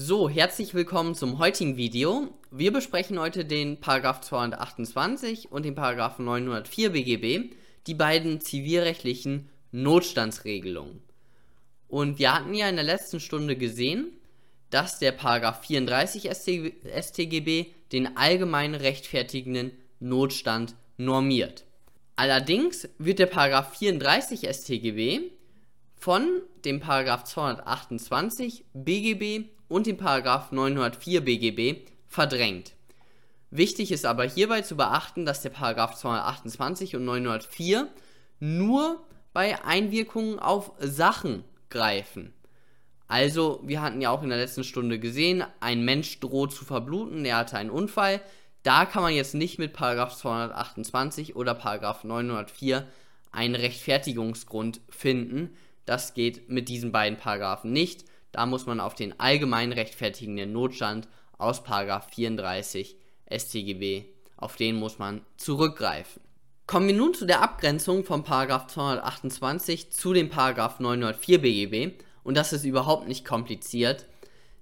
So, herzlich willkommen zum heutigen Video. Wir besprechen heute den Paragraph 228 und den Paragraph 904 BGB, die beiden zivilrechtlichen Notstandsregelungen. Und wir hatten ja in der letzten Stunde gesehen, dass der Paragraph 34 StGB den allgemein rechtfertigenden Notstand normiert. Allerdings wird der Paragraph 34 StGB von dem Paragraph 228 BGB und dem Paragraph 904 BGB verdrängt. Wichtig ist aber hierbei zu beachten, dass der Paragraph 228 und 904 nur bei Einwirkungen auf Sachen greifen. Also, wir hatten ja auch in der letzten Stunde gesehen, ein Mensch droht zu verbluten, er hatte einen Unfall. Da kann man jetzt nicht mit Paragraph 228 oder Paragraph 904 einen Rechtfertigungsgrund finden. Das geht mit diesen beiden Paragraphen nicht. Da muss man auf den allgemein rechtfertigenden Notstand aus 34 StGB, auf den muss man zurückgreifen. Kommen wir nun zu der Abgrenzung von 228 zu dem 904 BGB und das ist überhaupt nicht kompliziert.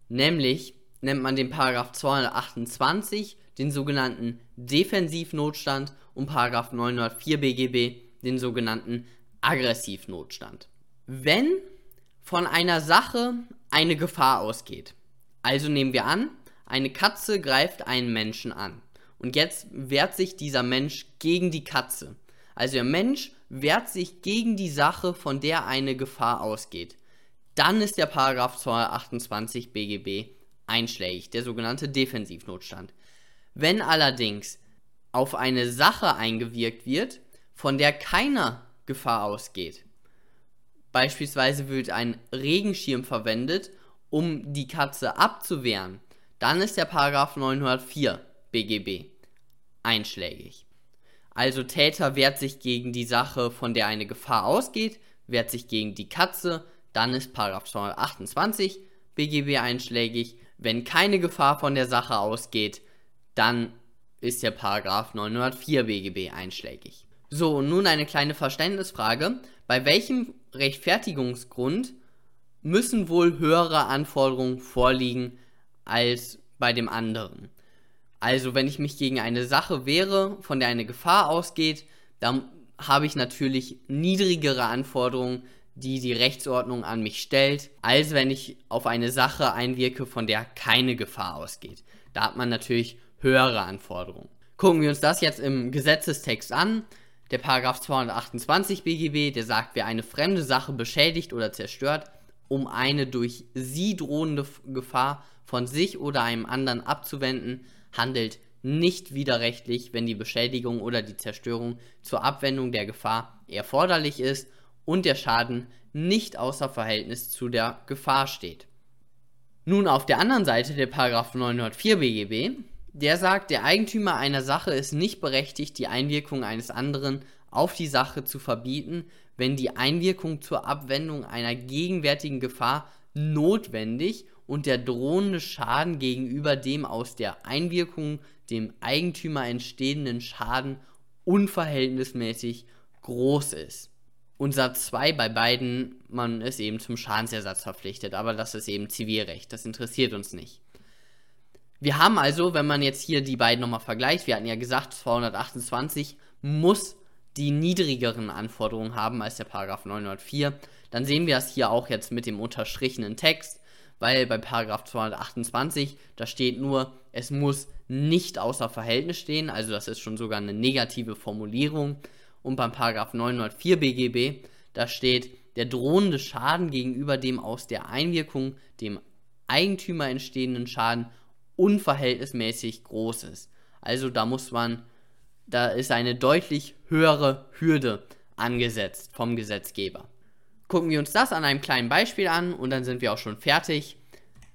Nämlich nennt man den 228 den sogenannten Defensivnotstand und 904 BGB den sogenannten Aggressivnotstand. Wenn von einer Sache eine Gefahr ausgeht. Also nehmen wir an, eine Katze greift einen Menschen an. Und jetzt wehrt sich dieser Mensch gegen die Katze. Also der Mensch wehrt sich gegen die Sache, von der eine Gefahr ausgeht. Dann ist der Paragraph 228 BGB einschlägig, der sogenannte Defensivnotstand. Wenn allerdings auf eine Sache eingewirkt wird, von der keiner Gefahr ausgeht, Beispielsweise wird ein Regenschirm verwendet, um die Katze abzuwehren. Dann ist der Paragraph 904 BGB einschlägig. Also Täter wehrt sich gegen die Sache, von der eine Gefahr ausgeht, wehrt sich gegen die Katze, dann ist Paragraph 228 BGB einschlägig. Wenn keine Gefahr von der Sache ausgeht, dann ist der Paragraph 904 BGB einschlägig. So, nun eine kleine Verständnisfrage. Bei welchem Rechtfertigungsgrund müssen wohl höhere Anforderungen vorliegen als bei dem anderen? Also, wenn ich mich gegen eine Sache wehre, von der eine Gefahr ausgeht, dann habe ich natürlich niedrigere Anforderungen, die die Rechtsordnung an mich stellt, als wenn ich auf eine Sache einwirke, von der keine Gefahr ausgeht. Da hat man natürlich höhere Anforderungen. Gucken wir uns das jetzt im Gesetzestext an. Der Paragraph 228 BGB, der sagt, wer eine fremde Sache beschädigt oder zerstört, um eine durch sie drohende Gefahr von sich oder einem anderen abzuwenden, handelt nicht widerrechtlich, wenn die Beschädigung oder die Zerstörung zur Abwendung der Gefahr erforderlich ist und der Schaden nicht außer Verhältnis zu der Gefahr steht. Nun auf der anderen Seite der Paragraph 904 BGB, der sagt, der Eigentümer einer Sache ist nicht berechtigt, die Einwirkung eines anderen auf die Sache zu verbieten, wenn die Einwirkung zur Abwendung einer gegenwärtigen Gefahr notwendig und der drohende Schaden gegenüber dem aus der Einwirkung dem Eigentümer entstehenden Schaden unverhältnismäßig groß ist. Und Satz 2 bei beiden, man ist eben zum Schadensersatz verpflichtet, aber das ist eben Zivilrecht, das interessiert uns nicht. Wir haben also, wenn man jetzt hier die beiden nochmal vergleicht, wir hatten ja gesagt, 228 muss die niedrigeren Anforderungen haben als der Paragraph 904, dann sehen wir das hier auch jetzt mit dem unterstrichenen Text, weil bei Paragraph 228, da steht nur, es muss nicht außer Verhältnis stehen, also das ist schon sogar eine negative Formulierung. Und beim Paragraph 904 BGB, da steht, der drohende Schaden gegenüber dem aus der Einwirkung dem Eigentümer entstehenden Schaden unverhältnismäßig groß ist. Also da muss man, da ist eine deutlich höhere Hürde angesetzt vom Gesetzgeber. Gucken wir uns das an einem kleinen Beispiel an und dann sind wir auch schon fertig.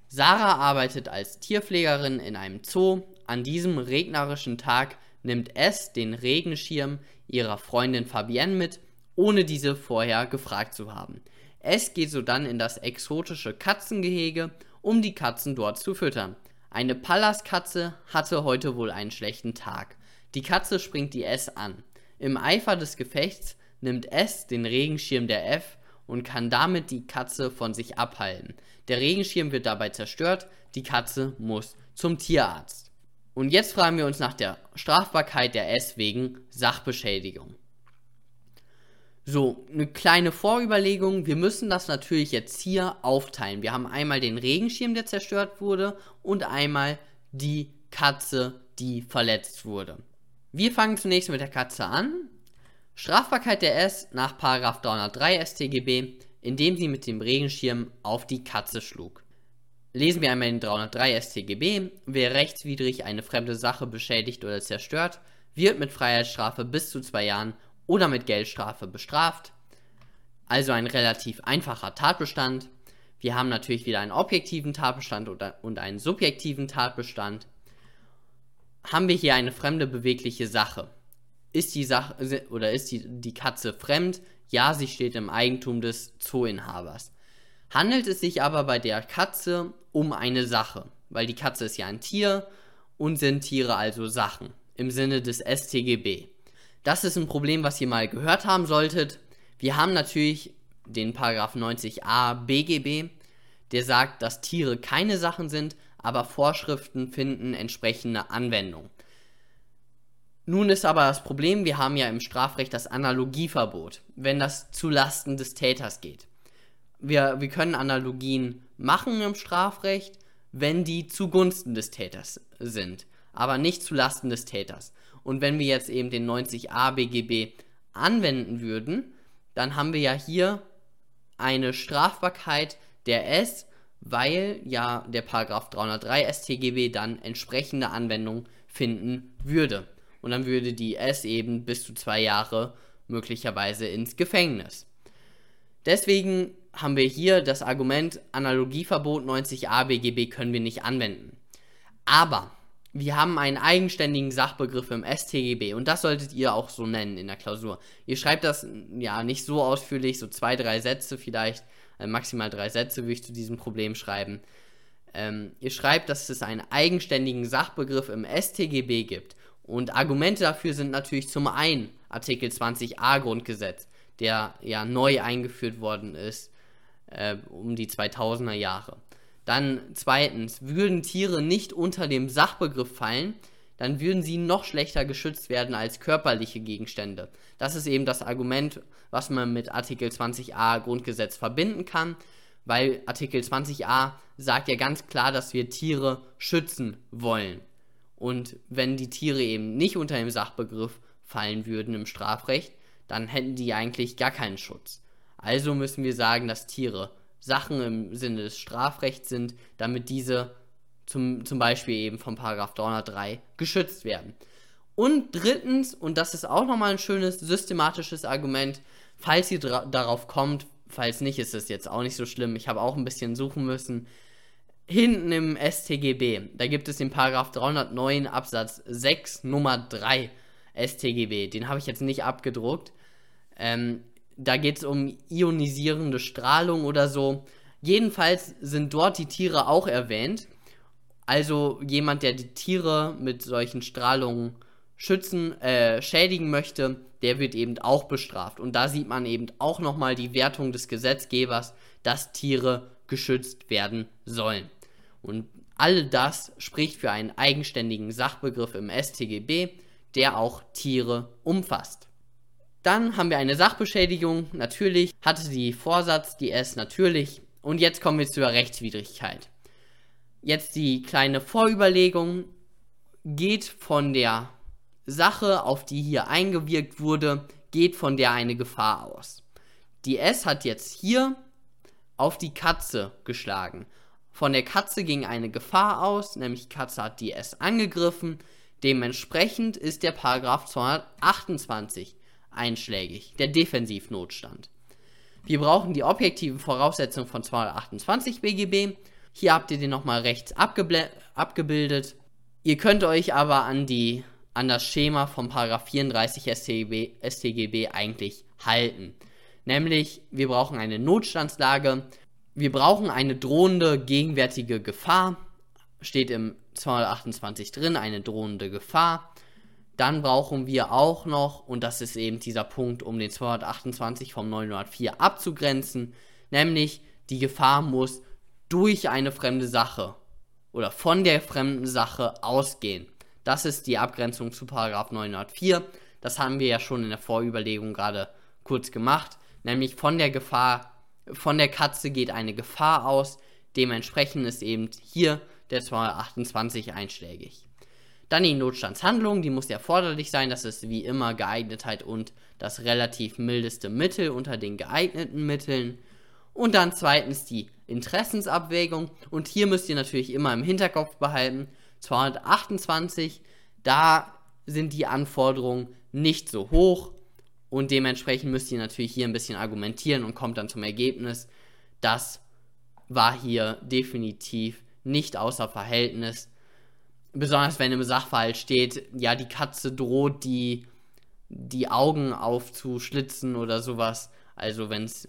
Sarah arbeitet als Tierpflegerin in einem Zoo. An diesem regnerischen Tag nimmt S den Regenschirm ihrer Freundin Fabienne mit, ohne diese vorher gefragt zu haben. S geht sodann in das exotische Katzengehege, um die Katzen dort zu füttern. Eine Pallaskatze hatte heute wohl einen schlechten Tag. Die Katze springt die S an. Im Eifer des Gefechts nimmt S den Regenschirm der F und kann damit die Katze von sich abhalten. Der Regenschirm wird dabei zerstört, die Katze muss zum Tierarzt. Und jetzt fragen wir uns nach der Strafbarkeit der S wegen Sachbeschädigung. So, eine kleine Vorüberlegung. Wir müssen das natürlich jetzt hier aufteilen. Wir haben einmal den Regenschirm, der zerstört wurde, und einmal die Katze, die verletzt wurde. Wir fangen zunächst mit der Katze an. Strafbarkeit der S nach 303 StGB, indem sie mit dem Regenschirm auf die Katze schlug. Lesen wir einmal den 303 StGB. Wer rechtswidrig eine fremde Sache beschädigt oder zerstört, wird mit Freiheitsstrafe bis zu zwei Jahren oder mit Geldstrafe bestraft. Also ein relativ einfacher Tatbestand. Wir haben natürlich wieder einen objektiven Tatbestand und einen subjektiven Tatbestand. Haben wir hier eine fremde bewegliche Sache? Ist die Sache oder ist die, die Katze fremd? Ja, sie steht im Eigentum des Zooinhabers. Handelt es sich aber bei der Katze um eine Sache, weil die Katze ist ja ein Tier und sind Tiere also Sachen im Sinne des StGB. Das ist ein Problem, was ihr mal gehört haben solltet. Wir haben natürlich den Paragraph 90a BGB, der sagt, dass Tiere keine Sachen sind, aber Vorschriften finden entsprechende Anwendung. Nun ist aber das Problem, wir haben ja im Strafrecht das Analogieverbot, wenn das zu Lasten des Täters geht. Wir, wir können Analogien machen im Strafrecht, wenn die zugunsten des Täters sind, aber nicht zu Lasten des Täters. Und wenn wir jetzt eben den 90a BGB anwenden würden, dann haben wir ja hier eine Strafbarkeit der S, weil ja der Paragraph 303 StGB dann entsprechende Anwendung finden würde. Und dann würde die S eben bis zu zwei Jahre möglicherweise ins Gefängnis. Deswegen haben wir hier das Argument Analogieverbot 90a BGB können wir nicht anwenden. Aber wir haben einen eigenständigen Sachbegriff im StGB und das solltet ihr auch so nennen in der Klausur. Ihr schreibt das ja nicht so ausführlich, so zwei, drei Sätze vielleicht, äh, maximal drei Sätze würde ich zu diesem Problem schreiben. Ähm, ihr schreibt, dass es einen eigenständigen Sachbegriff im StGB gibt. Und Argumente dafür sind natürlich zum einen Artikel 20a Grundgesetz, der ja neu eingeführt worden ist äh, um die 2000er Jahre. Dann zweitens, würden Tiere nicht unter dem Sachbegriff fallen, dann würden sie noch schlechter geschützt werden als körperliche Gegenstände. Das ist eben das Argument, was man mit Artikel 20a Grundgesetz verbinden kann, weil Artikel 20a sagt ja ganz klar, dass wir Tiere schützen wollen. Und wenn die Tiere eben nicht unter dem Sachbegriff fallen würden im Strafrecht, dann hätten die eigentlich gar keinen Schutz. Also müssen wir sagen, dass Tiere Sachen im Sinne des Strafrechts sind, damit diese zum, zum Beispiel eben vom Paragraph 303 geschützt werden. Und drittens, und das ist auch nochmal ein schönes systematisches Argument, falls ihr darauf kommt, falls nicht, ist es jetzt auch nicht so schlimm, ich habe auch ein bisschen suchen müssen, hinten im StGB, da gibt es den Paragraph 309 Absatz 6 Nummer 3 StGB, den habe ich jetzt nicht abgedruckt. Ähm, da geht es um ionisierende Strahlung oder so. Jedenfalls sind dort die Tiere auch erwähnt. Also jemand, der die Tiere mit solchen Strahlungen schützen, äh, schädigen möchte, der wird eben auch bestraft. Und da sieht man eben auch nochmal die Wertung des Gesetzgebers, dass Tiere geschützt werden sollen. Und all das spricht für einen eigenständigen Sachbegriff im StGB, der auch Tiere umfasst. Dann haben wir eine Sachbeschädigung, natürlich. Hatte die Vorsatz, die S natürlich. Und jetzt kommen wir zur Rechtswidrigkeit. Jetzt die kleine Vorüberlegung geht von der Sache, auf die hier eingewirkt wurde, geht von der eine Gefahr aus. Die S hat jetzt hier auf die Katze geschlagen. Von der Katze ging eine Gefahr aus, nämlich Katze hat die S angegriffen. Dementsprechend ist der Paragraph 228 einschlägig, der Defensivnotstand. Wir brauchen die objektiven Voraussetzungen von 228 BGB. Hier habt ihr den nochmal rechts abgebildet. Ihr könnt euch aber an, die, an das Schema von 34 StGB, StGB eigentlich halten. Nämlich, wir brauchen eine Notstandslage, wir brauchen eine drohende gegenwärtige Gefahr, steht im 228 drin, eine drohende Gefahr. Dann brauchen wir auch noch, und das ist eben dieser Punkt, um den 228 vom 904 abzugrenzen, nämlich die Gefahr muss durch eine fremde Sache oder von der fremden Sache ausgehen. Das ist die Abgrenzung zu Paragraph 904. Das haben wir ja schon in der Vorüberlegung gerade kurz gemacht, nämlich von der Gefahr, von der Katze geht eine Gefahr aus. Dementsprechend ist eben hier der 228 einschlägig. Dann die Notstandshandlung, die muss erforderlich sein. Das ist wie immer Geeignetheit und das relativ mildeste Mittel unter den geeigneten Mitteln. Und dann zweitens die Interessensabwägung. Und hier müsst ihr natürlich immer im Hinterkopf behalten, 228, da sind die Anforderungen nicht so hoch. Und dementsprechend müsst ihr natürlich hier ein bisschen argumentieren und kommt dann zum Ergebnis, das war hier definitiv nicht außer Verhältnis besonders wenn im Sachverhalt steht, ja, die Katze droht die, die Augen aufzuschlitzen oder sowas. Also wenn es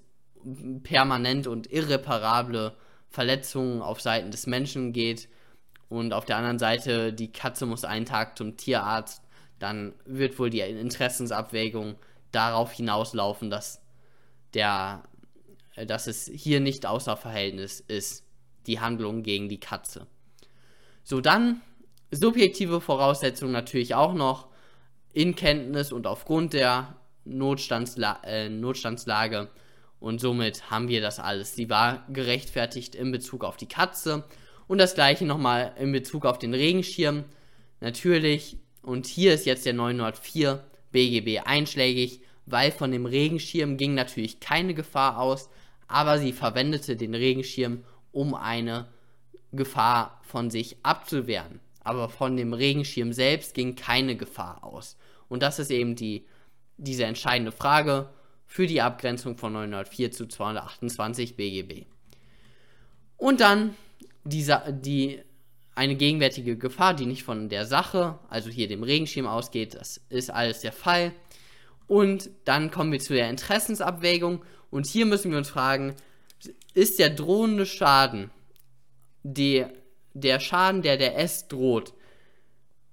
permanent und irreparable Verletzungen auf Seiten des Menschen geht und auf der anderen Seite die Katze muss einen Tag zum Tierarzt, dann wird wohl die Interessensabwägung darauf hinauslaufen, dass der dass es hier nicht außer Verhältnis ist, die Handlung gegen die Katze. So, dann subjektive Voraussetzungen natürlich auch noch in Kenntnis und aufgrund der Notstandsla äh, Notstandslage. Und somit haben wir das alles. Sie war gerechtfertigt in Bezug auf die Katze. Und das gleiche nochmal in Bezug auf den Regenschirm. Natürlich, und hier ist jetzt der 904 BGB einschlägig, weil von dem Regenschirm ging natürlich keine Gefahr aus, aber sie verwendete den Regenschirm, um eine Gefahr von sich abzuwehren aber von dem Regenschirm selbst ging keine Gefahr aus. Und das ist eben die, diese entscheidende Frage für die Abgrenzung von 904 zu 228 BGB. Und dann diese, die, eine gegenwärtige Gefahr, die nicht von der Sache, also hier dem Regenschirm ausgeht, das ist alles der Fall. Und dann kommen wir zu der Interessensabwägung. Und hier müssen wir uns fragen, ist der drohende Schaden, die der Schaden, der der S droht,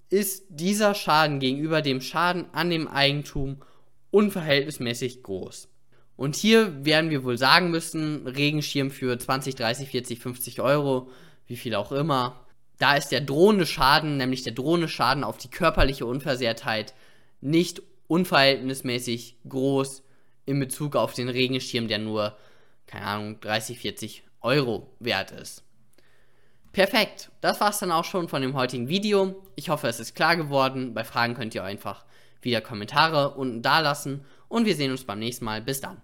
ist dieser Schaden gegenüber dem Schaden an dem Eigentum unverhältnismäßig groß. Und hier werden wir wohl sagen müssen, Regenschirm für 20, 30, 40, 50 Euro, wie viel auch immer. Da ist der drohende Schaden, nämlich der drohende Schaden auf die körperliche Unversehrtheit, nicht unverhältnismäßig groß in Bezug auf den Regenschirm, der nur, keine Ahnung, 30, 40 Euro wert ist. Perfekt, das war's dann auch schon von dem heutigen Video. Ich hoffe, es ist klar geworden. Bei Fragen könnt ihr einfach wieder Kommentare unten da lassen und wir sehen uns beim nächsten Mal. Bis dann.